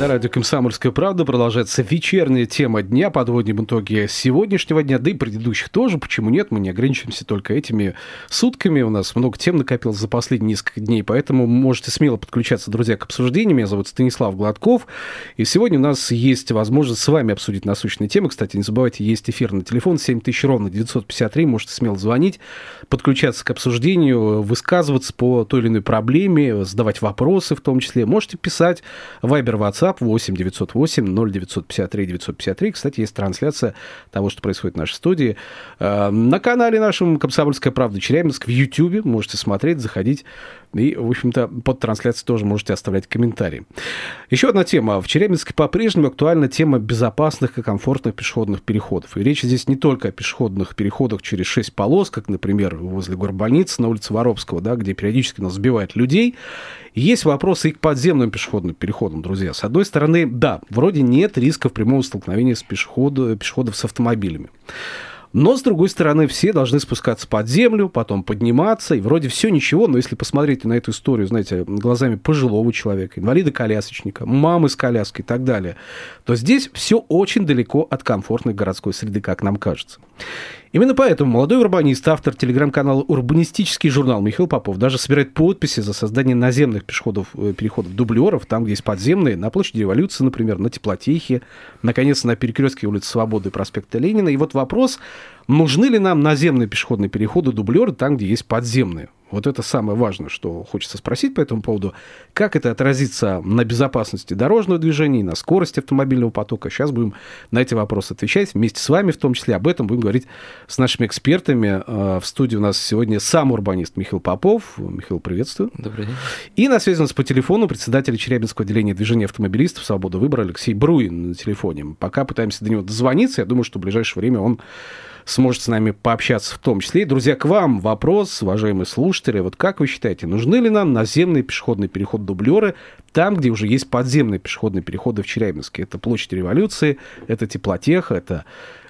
На радио «Комсомольская правда» продолжается вечерняя тема дня. Подводим итоги сегодняшнего дня, да и предыдущих тоже. Почему нет? Мы не ограничиваемся только этими сутками. У нас много тем накопилось за последние несколько дней, поэтому можете смело подключаться, друзья, к обсуждению. Меня зовут Станислав Гладков. И сегодня у нас есть возможность с вами обсудить насущные темы. Кстати, не забывайте, есть эфир на телефон 7000 ровно 953. Можете смело звонить, подключаться к обсуждению, высказываться по той или иной проблеме, задавать вопросы в том числе. Можете писать Viber, WhatsApp 8 908 0953 953. Кстати, есть трансляция того, что происходит в нашей студии. Э, на канале нашем «Комсомольская правда» Челябинск в YouTube. Можете смотреть, заходить. И, в общем-то, под трансляцией тоже можете оставлять комментарии. Еще одна тема. В Челябинске по-прежнему актуальна тема безопасных и комфортных пешеходных переходов. И речь здесь не только о пешеходных переходах через шесть полос, как, например, возле горбольницы на улице Воровского, да, где периодически нас сбивают людей. Есть вопросы и к подземным пешеходным переходам, друзья. С одной стороны, да, вроде нет рисков прямого столкновения с пешеходов, пешеходов с автомобилями. Но, с другой стороны, все должны спускаться под землю, потом подниматься, и вроде все ничего, но если посмотреть на эту историю, знаете, глазами пожилого человека, инвалида-колясочника, мамы с коляской и так далее, то здесь все очень далеко от комфортной городской среды, как нам кажется. Именно поэтому молодой урбанист, автор телеграм-канала «Урбанистический журнал» Михаил Попов даже собирает подписи за создание наземных пешеходов, э, переходов дублеров, там, где есть подземные, на площади Революции, например, на Теплотехе, наконец, на перекрестке улицы Свободы и проспекта Ленина. И вот вопрос, нужны ли нам наземные пешеходные переходы, дублеры, там, где есть подземные? Вот это самое важное, что хочется спросить по этому поводу. Как это отразится на безопасности дорожного движения, на скорости автомобильного потока? Сейчас будем на эти вопросы отвечать вместе с вами, в том числе об этом будем говорить с нашими экспертами. Э, в студии у нас сегодня сам урбанист Михаил Попов. Михаил, приветствую. Добрый день. И на связи у нас по телефону председатель Челябинского отделения движения автомобилистов «Свобода выбора» Алексей Бруин на телефоне. Пока пытаемся до него дозвониться. Я думаю, что в ближайшее время он сможет с нами пообщаться в том числе. друзья, к вам вопрос, уважаемые слушатели. Вот как вы считаете, нужны ли нам наземные пешеходные переход-дублеры там, где уже есть подземные пешеходные переходы в Челябинске? Это площадь революции, это теплотеха, это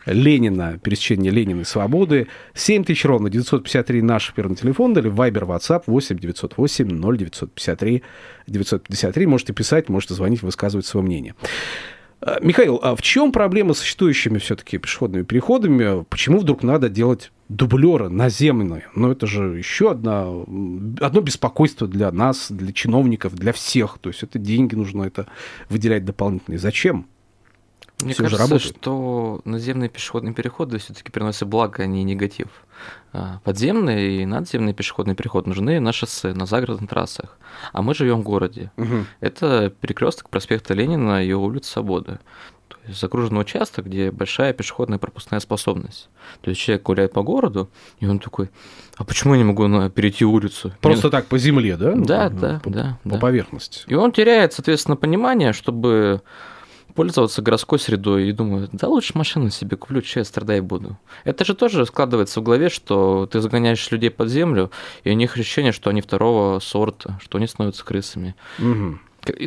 Ленина, пересечение Ленина и Свободы. 7 тысяч ровно, 953 наш первый телефон, или Viber, WhatsApp 8 908 0953 953. Можете писать, можете звонить, высказывать свое мнение. Э, Михаил, а в чем проблема с существующими все-таки пешеходными переходами? Почему вдруг надо делать дублеры наземные? Ну, это же еще одна, одно беспокойство для нас, для чиновников, для всех. То есть это деньги нужно это выделять дополнительные. Зачем? Мне Все кажется, что наземные пешеходные переходы все-таки приносят благо, а не негатив. А, подземные и надземные пешеходные переходы нужны на шоссе, на загородных трассах. А мы живем в городе. Угу. Это перекресток проспекта Ленина и улица Свободы. То есть загруженный участок, где большая пешеходная пропускная способность. То есть человек гуляет по городу, и он такой, а почему я не могу перейти улицу? Просто Мне... так по земле, да? Да, ну, да, по, да. По да. поверхности. И он теряет, соответственно, понимание, чтобы пользоваться городской средой и думаю, да лучше машину себе куплю, че я страдать буду. Это же тоже складывается в голове, что ты загоняешь людей под землю, и у них ощущение, что они второго сорта, что они становятся крысами. Угу.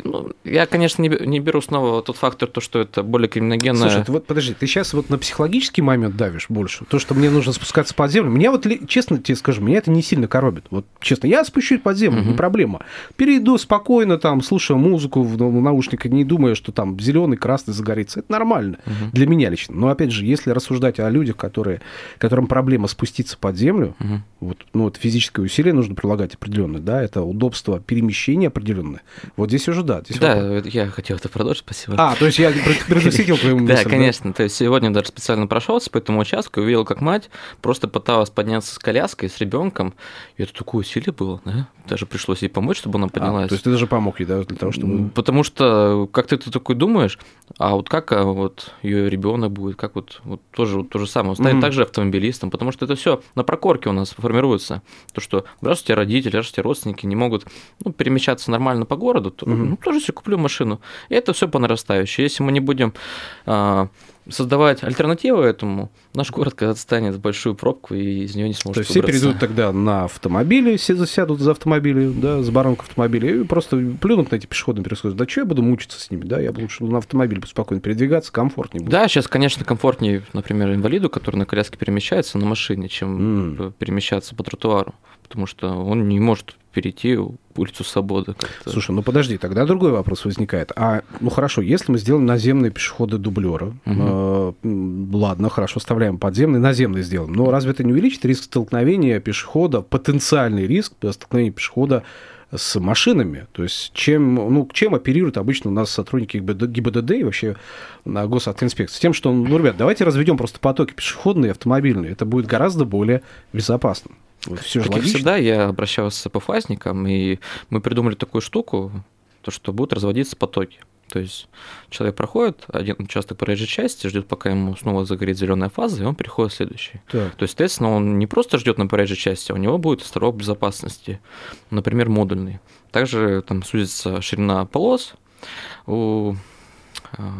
Ну, я, конечно, не, не беру снова тот фактор, то, что это более криминогенное. Слушай, ты вот подожди, ты сейчас вот на психологический момент давишь больше. То, что мне нужно спускаться под землю. Меня вот, честно тебе скажу, меня это не сильно коробит. Вот честно, я спущусь под землю, угу. не проблема. Перейду спокойно, там, слушая музыку в наушниках, не думая, что там зеленый, красный загорится. Это нормально угу. для меня лично. Но опять же, если рассуждать о людях, которые, которым проблема спуститься под землю, угу. вот, ну, вот физическое усилие нужно прилагать определенное, да, это удобство перемещения определенное. Вот здесь уже да. Да, я хотел это продолжить, спасибо. А, то есть я предусетил твою мысль. Да, конечно. То есть сегодня даже специально прошелся по этому участку и увидел, как мать просто пыталась подняться с коляской, с ребенком. И это такое усилие было, да? Даже пришлось ей помочь, чтобы она а, поднялась. А, то есть ты даже помог ей, да, для того, чтобы... Потому что как ты, ты такой думаешь, а вот как а, вот ее ребенок будет, как вот, вот тоже вот то же самое, он станет mm-hmm. также автомобилистом, потому что это все на прокорке у нас формируется. То, что тебя родители, тебя родственники не могут ну, перемещаться нормально по городу, то mm-hmm. ну, тоже себе куплю машину. И это все по нарастающей. Если мы не будем а, создавать альтернативу этому, наш город когда станет в большую пробку и из нее не сможет То есть все перейдут тогда на автомобили, все засядут за автомобили, да, с баранок автомобиля, и просто плюнут на эти пешеходные переходы. Да что я буду мучиться с ними, да, я лучше на автомобиле спокойно передвигаться, комфортнее будет. Да, сейчас, конечно, комфортнее, например, инвалиду, который на коляске перемещается на машине, чем mm. перемещаться по тротуару, потому что он не может перейти улицу Свободы. Слушай, ну подожди, тогда другой вопрос возникает. А, ну хорошо, если мы сделаем наземные пешеходы дублеры, угу. э, ладно, хорошо, оставляем подземные, наземные сделаем. Но разве это не увеличит риск столкновения пешехода, потенциальный риск столкновения пешехода с машинами. То есть чем, ну, чем оперируют обычно у нас сотрудники ГИБДД и вообще на госавтоинспекции? Тем, что, ну, ребят, давайте разведем просто потоки пешеходные и автомобильные. Это будет гораздо более безопасно. Все же как логично. всегда, я обращался с ПФАСником, и мы придумали такую штуку, то, что будут разводиться потоки. То есть человек проходит один участок проезжей части, ждет, пока ему снова загорит зеленая фаза, и он переходит в следующий. Так. То есть, соответственно, он не просто ждет на проезжей части, а у него будет островок безопасности, например, модульный. Также там сузится ширина полос у, а,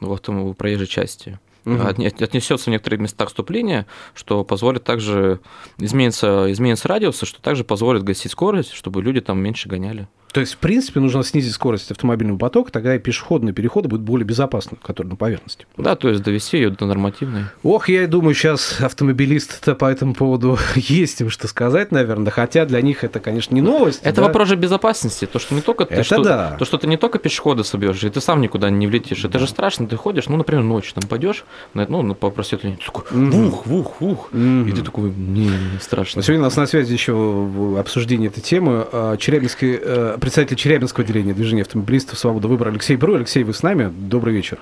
в автомобиле проезжей части угу. отнесется в некоторые места вступления, что позволит также измениться, изменится радиуса, что также позволит гасить скорость, чтобы люди там меньше гоняли. То есть, в принципе, нужно снизить скорость автомобильного потока, тогда и пешеходные переходы будут более безопасны, которые на поверхности. Да, то есть довести ее до нормативной. Ох, я думаю, сейчас автомобилисты по этому поводу есть им что сказать, наверное, хотя для них это, конечно, не новость. Это да? вопрос же безопасности, то, что не только ты, это что, да. то, что ты не только пешехода собьешь, и ты сам никуда не влетишь. Это же страшно, ты ходишь, ну, например, ночью там пойдешь, ну, по просветлению, ты такой, вух, вух, вух, и ты такой, не, не страшно. Сегодня у нас на связи еще обсуждение этой темы. А, Челябинский, э, представитель Челябинского отделения движения автомобилистов «Свобода выбора» Алексей Бру. Алексей, вы с нами? Добрый вечер.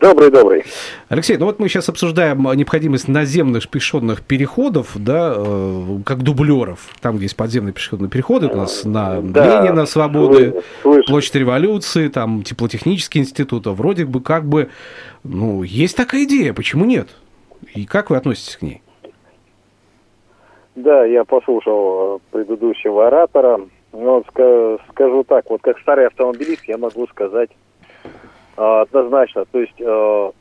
Добрый, добрый. Алексей, ну вот мы сейчас обсуждаем необходимость наземных пешеходных переходов, да, э, как дублеров, там, где есть подземные пешеходные переходы, у нас на да, Ленина, Свободы, слышу. Площадь Революции, там, Теплотехнический институт, а вроде бы как бы, ну, есть такая идея, почему нет? И как вы относитесь к ней? Да, я послушал э, предыдущего оратора. Ну, скажу так, вот как старый автомобилист я могу сказать а, однозначно, то есть а,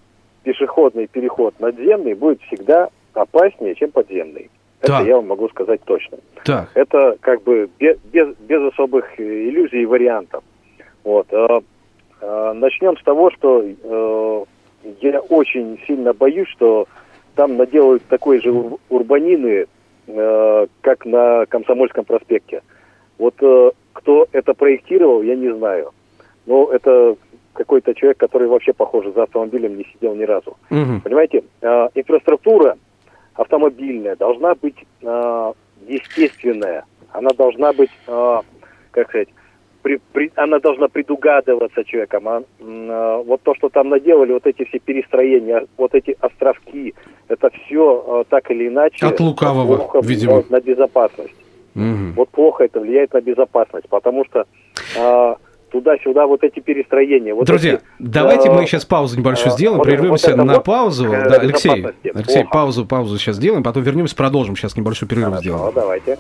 пешеходный переход надземный будет всегда опаснее, чем подземный. Это я вам могу сказать точно. Так. Это как бы без, без, без особых иллюзий и вариантов. Вот. А, а, начнем с того, что а, я очень сильно боюсь, что там наделают такой же урбанины, а, как на Комсомольском проспекте. Вот э, кто это проектировал, я не знаю. Но это какой-то человек, который вообще, похоже, за автомобилем не сидел ни разу. Угу. Понимаете, э, инфраструктура автомобильная должна быть э, естественная. Она должна быть, э, как сказать, при, при, она должна предугадываться человеком. А, э, вот то, что там наделали, вот эти все перестроения, вот эти островки, это все э, так или иначе... От лукавого, видимо. На безопасность. Угу. Вот плохо это влияет на безопасность, потому что а, туда-сюда вот эти перестроения. Вот Друзья, эти, давайте а, мы сейчас паузу небольшую а, сделаем, вот, прервемся вот на вот паузу. Да, Алексей, Алексей, паузу, паузу сейчас сделаем, потом вернемся, продолжим. Сейчас небольшой перерыв Хорошо, сделаем. давайте.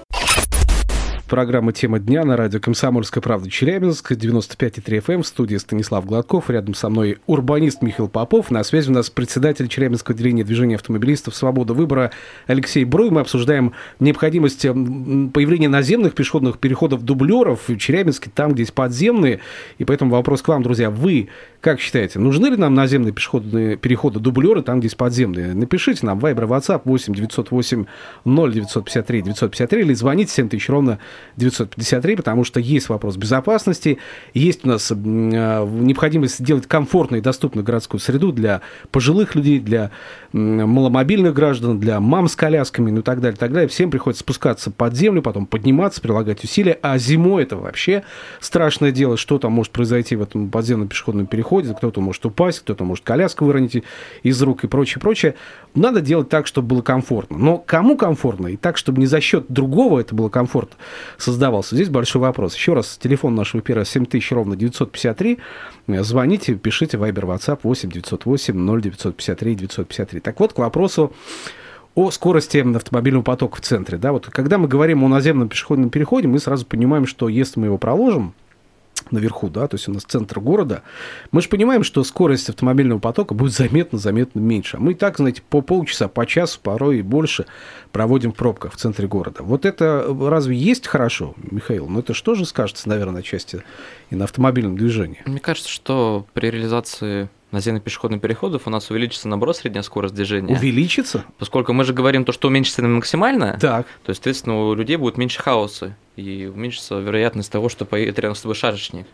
Программа «Тема дня» на радио «Комсомольская правда» Челябинск, 95,3 FM, в студии Станислав Гладков, рядом со мной урбанист Михаил Попов, на связи у нас председатель Челябинского отделения движения автомобилистов «Свобода выбора» Алексей Бруй. Мы обсуждаем необходимость появления наземных пешеходных переходов дублеров в Челябинске, там, где есть подземные. И поэтому вопрос к вам, друзья. Вы как считаете, нужны ли нам наземные пешеходные переходы дублеры там, где есть подземные? Напишите нам Viber, WhatsApp 8 908 0 953 953 или звоните 7 тысяч ровно 953, потому что есть вопрос безопасности, есть у нас э, необходимость сделать комфортную и доступную городскую среду для пожилых людей, для маломобильных граждан, для мам с колясками, ну и так далее, так далее. Всем приходится спускаться под землю, потом подниматься, прилагать усилия, а зимой это вообще страшное дело, что там может произойти в этом подземном пешеходном переходе, кто-то может упасть, кто-то может коляску выронить из рук и прочее, прочее. Надо делать так, чтобы было комфортно. Но кому комфортно? И так, чтобы не за счет другого это было комфортно создавался. Здесь большой вопрос. Еще раз, телефон нашего эфира 7000 ровно 953. Звоните, пишите Viber, WhatsApp 8 908 0953 953. Так вот, к вопросу о скорости автомобильного потока в центре. Да, вот когда мы говорим о наземном пешеходном переходе, мы сразу понимаем, что если мы его проложим, наверху, да, то есть у нас центр города, мы же понимаем, что скорость автомобильного потока будет заметно-заметно меньше. А мы и так, знаете, по полчаса, по часу, порой и больше проводим в пробках в центре города. Вот это разве есть хорошо, Михаил? Ну, это что же скажется, наверное, на части и на автомобильном движении? Мне кажется, что при реализации наземных пешеходных переходов у нас увеличится, наоборот, средняя скорость движения. Увеличится? Поскольку мы же говорим то, что уменьшится максимально, так. то, естественно, у людей будет меньше хаоса и уменьшится вероятность того, что поедет рядом с тобой шашечник.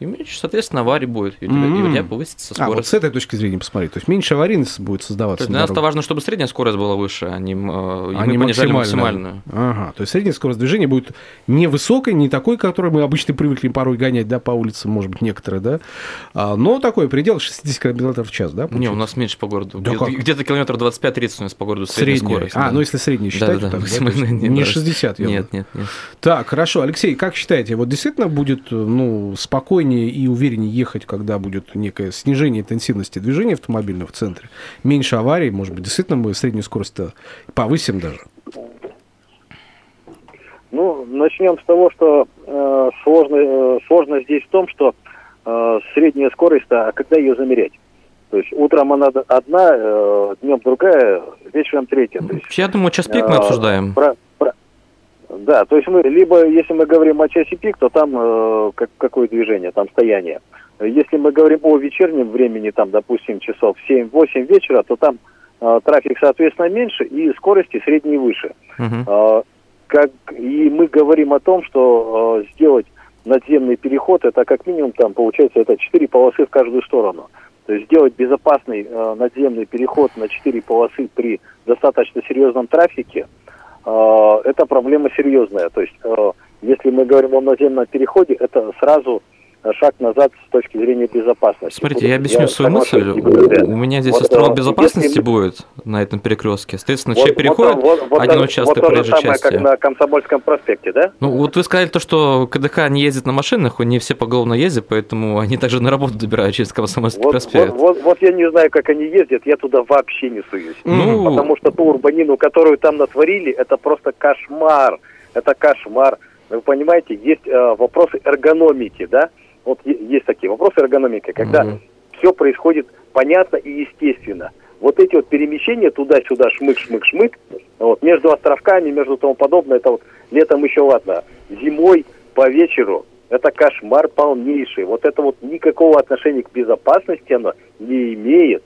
И меньше, соответственно, аварий будет, и у, тебя, mm-hmm. и у тебя повысится скорость. А, вот с этой точки зрения посмотреть. То есть меньше аварийности будет создаваться. То есть для нас это важно, чтобы средняя скорость была выше, а не, э, а мы понижали максимальную. Ага, то есть средняя скорость движения будет не высокой, не такой, которую мы обычно привыкли порой гонять, да, по улице, может быть, некоторые, да, а, но такой предел 60 км в час, да? Получается? Не, у нас меньше по городу. Да где-то, где-то километров 25-30 у нас по городу средняя, средняя. скорость. А, да. ну если средняя считать, да, да, то так, да, не 60, я Нет, нет, нет. Так, хорошо. Алексей, как считаете, вот действительно будет ну, спокойнее и увереннее ехать, когда будет некое снижение интенсивности движения автомобильного в центре, меньше аварий, может быть, действительно мы среднюю скорость повысим даже? Ну, начнем с того, что э, сложно, э, сложно здесь в том, что э, средняя скорость, а когда ее замерять? То есть утром она одна, э, днем другая, вечером третья. То есть, Я думаю, час пик мы э, обсуждаем. Про, да, то есть мы, либо если мы говорим о часе пик, то там э, как, какое движение, там стояние. Если мы говорим о вечернем времени, там, допустим, часов 7-8 вечера, то там э, трафик, соответственно, меньше и скорости средние выше. Uh-huh. Э, как, и мы говорим о том, что э, сделать надземный переход, это как минимум там получается это 4 полосы в каждую сторону. То есть сделать безопасный э, надземный переход на 4 полосы при достаточно серьезном трафике – Э, это проблема серьезная. То есть, э, если мы говорим о наземном переходе, это сразу шаг назад с точки зрения безопасности. Смотрите, я объясню я свою мысль. У меня здесь вот, э, безопасности если... будет на этом перекрестке. Соответственно, вот, человек переходит вот, вот, один вот, участок вот проезжей самое, части. как на Комсомольском проспекте, да? Ну, вот вы сказали то, что КДК не ездит на машинах, не все поголовно ездят, поэтому они также на работу добирают через Комсомольский вот, проспект. Вот, вот, вот я не знаю, как они ездят, я туда вообще не суюсь. Ну... Потому что ту урбанину, которую там натворили, это просто кошмар. Это кошмар. Вы понимаете, есть э, вопросы эргономики, да? Вот есть такие вопросы эргономики, когда угу. все происходит понятно и естественно. Вот эти вот перемещения туда-сюда, шмык-шмык-шмык, вот, между островками, между тому подобное, это вот летом еще ладно, зимой по вечеру, это кошмар полнейший. Вот это вот никакого отношения к безопасности оно не имеет.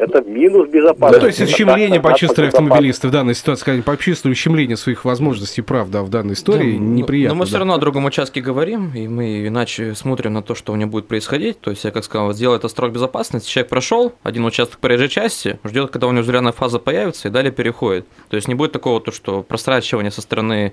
Это минус безопасности. Ну, то есть ущемление почувствовали автомобилисты в данной ситуации, сказать, почувствовали ущемление своих возможностей прав да, в данной истории, да, неприятно. Но мы да. все равно о другом участке говорим, и мы иначе смотрим на то, что у него будет происходить. То есть, я как сказал, вот сделать строк безопасности, человек прошел один участок проезжей части, ждет, когда у него зеленая фаза появится, и далее переходит. То есть не будет такого, то, что прострачивание со стороны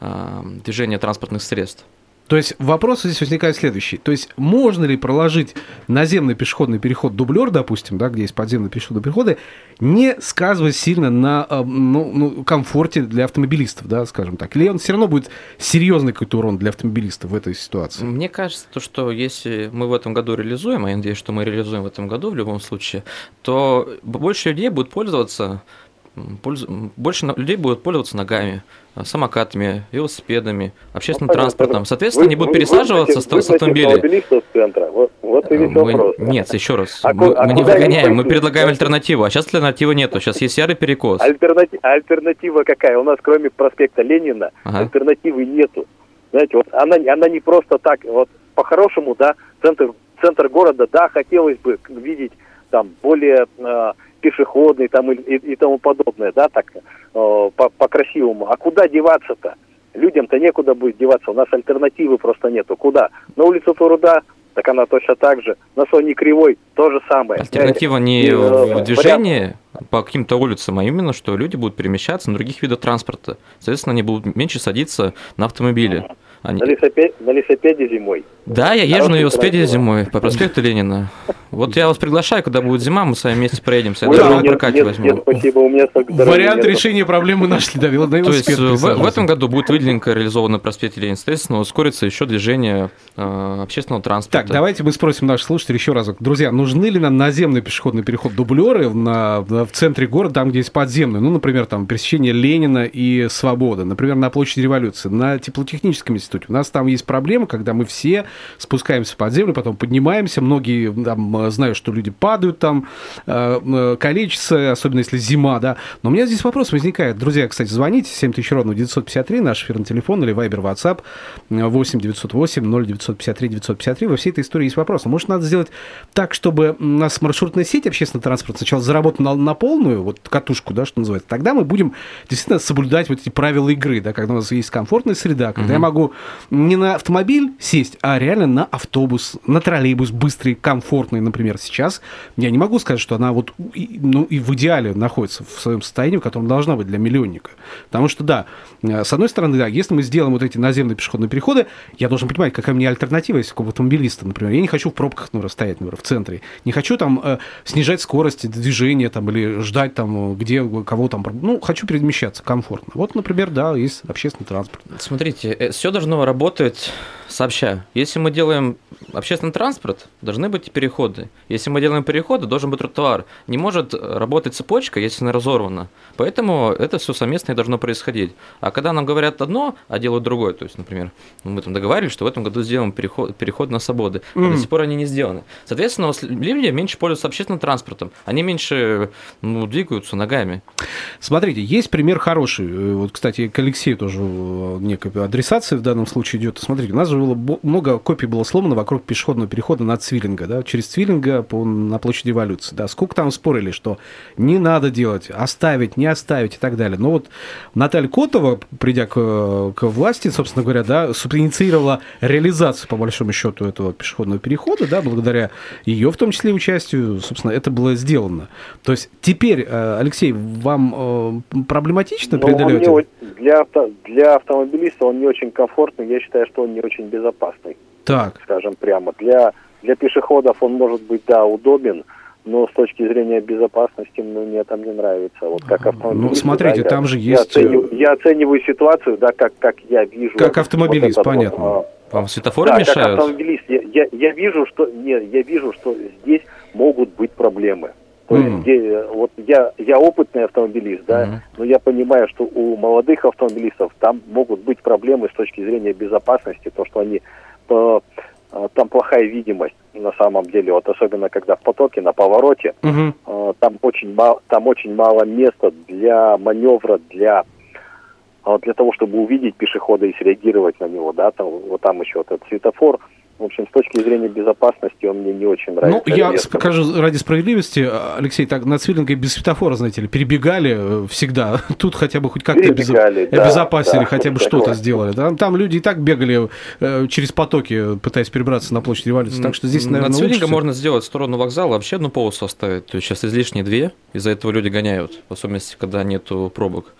э, движения транспортных средств. То есть вопрос здесь возникает следующий. То есть можно ли проложить наземный пешеходный переход дублер, допустим, да, где есть подземные пешеходные переходы, не сказываясь сильно на э, ну, ну, комфорте для автомобилистов, да, скажем так? Или он все равно будет серьезный какой-то урон для автомобилистов в этой ситуации? Мне кажется, то, что если мы в этом году реализуем, а я надеюсь, что мы реализуем в этом году в любом случае, то больше людей будут пользоваться больше людей будут пользоваться ногами, самокатами, велосипедами, общественным ну, транспортом. Соответственно, вы, они будут пересаживаться вы, с, с автомобилей. Вот, вот и весь мы, вопрос. Нет, еще раз. А мы, а мы не выгоняем, мы предлагаем альтернативу. А сейчас альтернативы нету. Сейчас есть ярый перекос. Альтернатива, альтернатива какая? У нас кроме проспекта Ленина ага. альтернативы нету. Знаете, вот она, она не просто так. Вот по-хорошему, да, центр, центр города, да, хотелось бы видеть там более э, пешеходный там и, и, и тому подобное, да, так э, по, по-красивому. А куда деваться-то? Людям-то некуда будет деваться, у нас альтернативы просто нету. Куда? На улицу Труда, так она точно так же. На Соне Кривой то же самое. Альтернатива не и, в движении вариант... по каким-то улицам, а именно, что люди будут перемещаться на других видах транспорта. Соответственно, они будут меньше садиться на автомобили. Они... На, лесопед... на лесопеде зимой. Да, я езжу на велосипеде зимой по проспекту Ленина. Вот я вас приглашаю, когда будет зима, мы с вами вместе проедемся. Ой, да, нет, нет, возьмем. Нет, спасибо, у меня Вариант решения проблемы нашли, да, То есть в, в этом году будет выделенка реализована на проспекте Ленина, соответственно, ускорится еще движение э, общественного транспорта. Так, давайте мы спросим наших слушателей еще разок. Друзья, нужны ли нам наземный пешеходный переход дублеры на, в центре города, там, где есть подземный? Ну, например, там пересечение Ленина и Свобода, например, на площади Революции, на теплотехническом институте. У нас там есть проблема, когда мы все спускаемся под землю, потом поднимаемся, многие там, знают, что люди падают там, э, э, калечатся, особенно если зима, да. Но у меня здесь вопрос возникает. Друзья, кстати, звоните 7000 ровно 953, наш эфирный телефон, или Viber, WhatsApp 8 908 0 953 953. Во всей этой истории есть вопрос. А может, надо сделать так, чтобы у нас маршрутная сеть общественного транспорта сначала заработала на, на полную, вот катушку, да, что называется. Тогда мы будем действительно соблюдать вот эти правила игры, да, когда у нас есть комфортная среда, когда угу. я могу не на автомобиль сесть, а реально на автобус, на троллейбус быстрый, комфортный, например, сейчас. Я не могу сказать, что она вот ну, и в идеале находится в своем состоянии, в котором должна быть для миллионника. Потому что, да, э, с одной стороны, да, если мы сделаем вот эти наземные пешеходные переходы, я должен понимать, какая мне альтернатива есть как автомобилиста, например. Я не хочу в пробках, например, стоять, например, в центре. Не хочу там э, снижать скорость движения там, или ждать там, где кого там. Ну, хочу перемещаться комфортно. Вот, например, да, есть общественный транспорт. Смотрите, э, все должно работать сообща. Если мы делаем общественный транспорт, должны быть переходы. Если мы делаем переходы, должен быть тротуар. Не может работать цепочка, если она разорвана. Поэтому это все совместно и должно происходить. А когда нам говорят одно, а делают другое, то есть, например, мы там договаривались, что в этом году сделаем переход, переход на свободы, mm. а до сих пор они не сделаны. Соответственно, люди меньше пользуются общественным транспортом, они меньше ну, двигаются ногами. Смотрите, есть пример хороший. Вот, кстати, к Алексею тоже некая адресация в данном случае идет. Смотрите, у нас же было много копий было сломано вокруг пешеходного перехода на Цвиллинга, да, через Цвиллинга по, на площади Эволюции. Да, сколько там спорили, что не надо делать, оставить, не оставить и так далее. Но вот Наталья Котова, придя к, к власти, собственно говоря, да, инициировала реализацию, по большому счету, этого пешеходного перехода, да, благодаря ее, в том числе, участию, собственно, это было сделано. То есть теперь, э, Алексей, вам э, проблематично преодолевать? Для, авто, для автомобилиста он не очень комфортный, я считаю, что он не очень безопасный. Так. Скажем прямо. Для, для пешеходов он может быть, да, удобен, но с точки зрения безопасности ну, мне там не нравится. Вот как автомобилист. Ну, смотрите, да, там я, же есть... Я оцениваю, я оцениваю ситуацию, да, как, как я вижу. Как автомобилист, вот понятно. Вот, Вам светофоры да, мешают? как автомобилист. Я, я, я вижу, что... Нет, я вижу, что здесь могут быть проблемы. То mm. есть, вот я, я опытный автомобилист, да, mm. но я понимаю, что у молодых автомобилистов там могут быть проблемы с точки зрения безопасности, то, что они то, а, там плохая видимость на самом деле, вот особенно когда в потоке на повороте, mm-hmm. там очень мало, там очень мало места для маневра, для для того, чтобы увидеть пешехода и среагировать на него, да, там вот там еще этот светофор, в общем, с точки зрения безопасности он мне не очень нравится. Ну, я резко. скажу ради справедливости, Алексей, так на Цвиллинга без светофора, знаете ли, перебегали э, всегда. Тут хотя бы хоть как-то обез... да, обезопасили, да, хотя бы что-то сделали. Там, там люди и так бегали э, через потоки, пытаясь перебраться на площадь революции. Так что здесь, наверное, На лучше... можно сделать в сторону вокзала вообще одну полосу оставить. То есть сейчас излишние две, из-за этого люди гоняют, в особенности, когда нету пробок.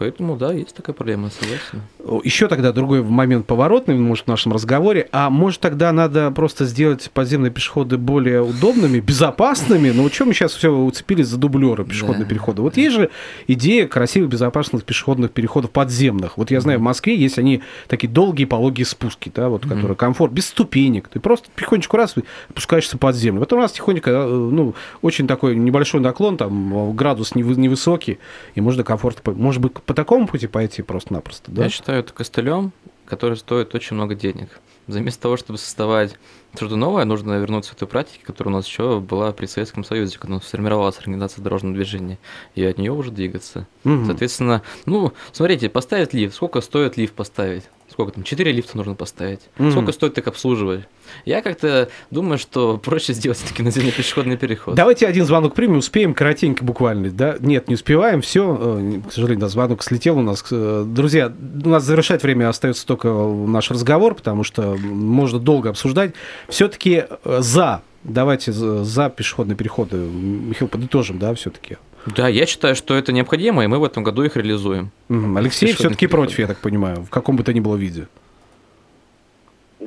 Поэтому, да, есть такая проблема, согласен. Еще тогда другой момент поворотный, может, в нашем разговоре. А может, тогда надо просто сделать подземные пешеходы более удобными, безопасными? Ну, чем мы сейчас все уцепились за дублеры пешеходные да. переходы? Вот есть же идея красивых, безопасных пешеходных переходов подземных. Вот я знаю, в Москве есть они такие долгие пологие спуски, да, вот, которые комфорт, без ступенек. Ты просто тихонечку раз опускаешься под землю. Потом раз тихонько, э, ну, очень такой небольшой наклон, там градус невысокий, и можно комфортно, может быть, по такому пути пойти просто-напросто, да? Я считаю это костылем, который стоит очень много денег. Вместо того, чтобы создавать что-то новое, нужно вернуться к той практике, которая у нас еще была при Советском Союзе, когда сформировалась организация дорожного движения, и от нее уже двигаться. Угу. Соответственно, ну, смотрите, поставить лифт, сколько стоит лифт поставить? Сколько там, 4 лифта нужно поставить. Mm-hmm. Сколько стоит так обслуживать? Я как-то думаю, что проще сделать таки наземный пешеходный переход. Давайте один звонок примем, успеем коротенько буквально, да? Нет, не успеваем, все, э, к сожалению, да, звонок слетел у нас. Э, друзья, у нас завершать время остается только наш разговор, потому что можно долго обсуждать. Все-таки э, за Давайте за пешеходные переходы. Михаил, подытожим, да, все-таки. Да, я считаю, что это необходимо, и мы в этом году их реализуем. Угу. Алексей все-таки против, я так понимаю, в каком бы то ни было виде.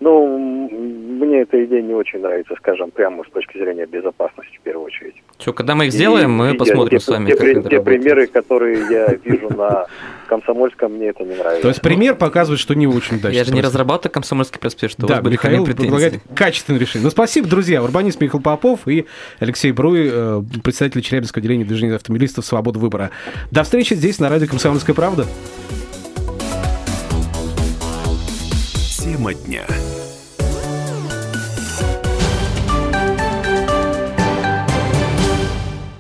Ну, мне эта идея не очень нравится, скажем, прямо с точки зрения безопасности в первую очередь. Все, когда мы их сделаем, и, мы посмотрим те, с вами, те, как те, это те работает. примеры, которые я вижу на Комсомольском, мне это не нравится. То есть пример показывает, что не очень удачно. Я же не разрабатываю Комсомольский проспект, что да, у вас были Михаил предлагает качественное решение. Ну, спасибо, друзья. Урбанист Михаил Попов и Алексей Бруй, э, председатель Челябинского отделения движения автомобилистов «Свобода выбора». До встречи здесь, на радио «Комсомольская правда». Тема дня.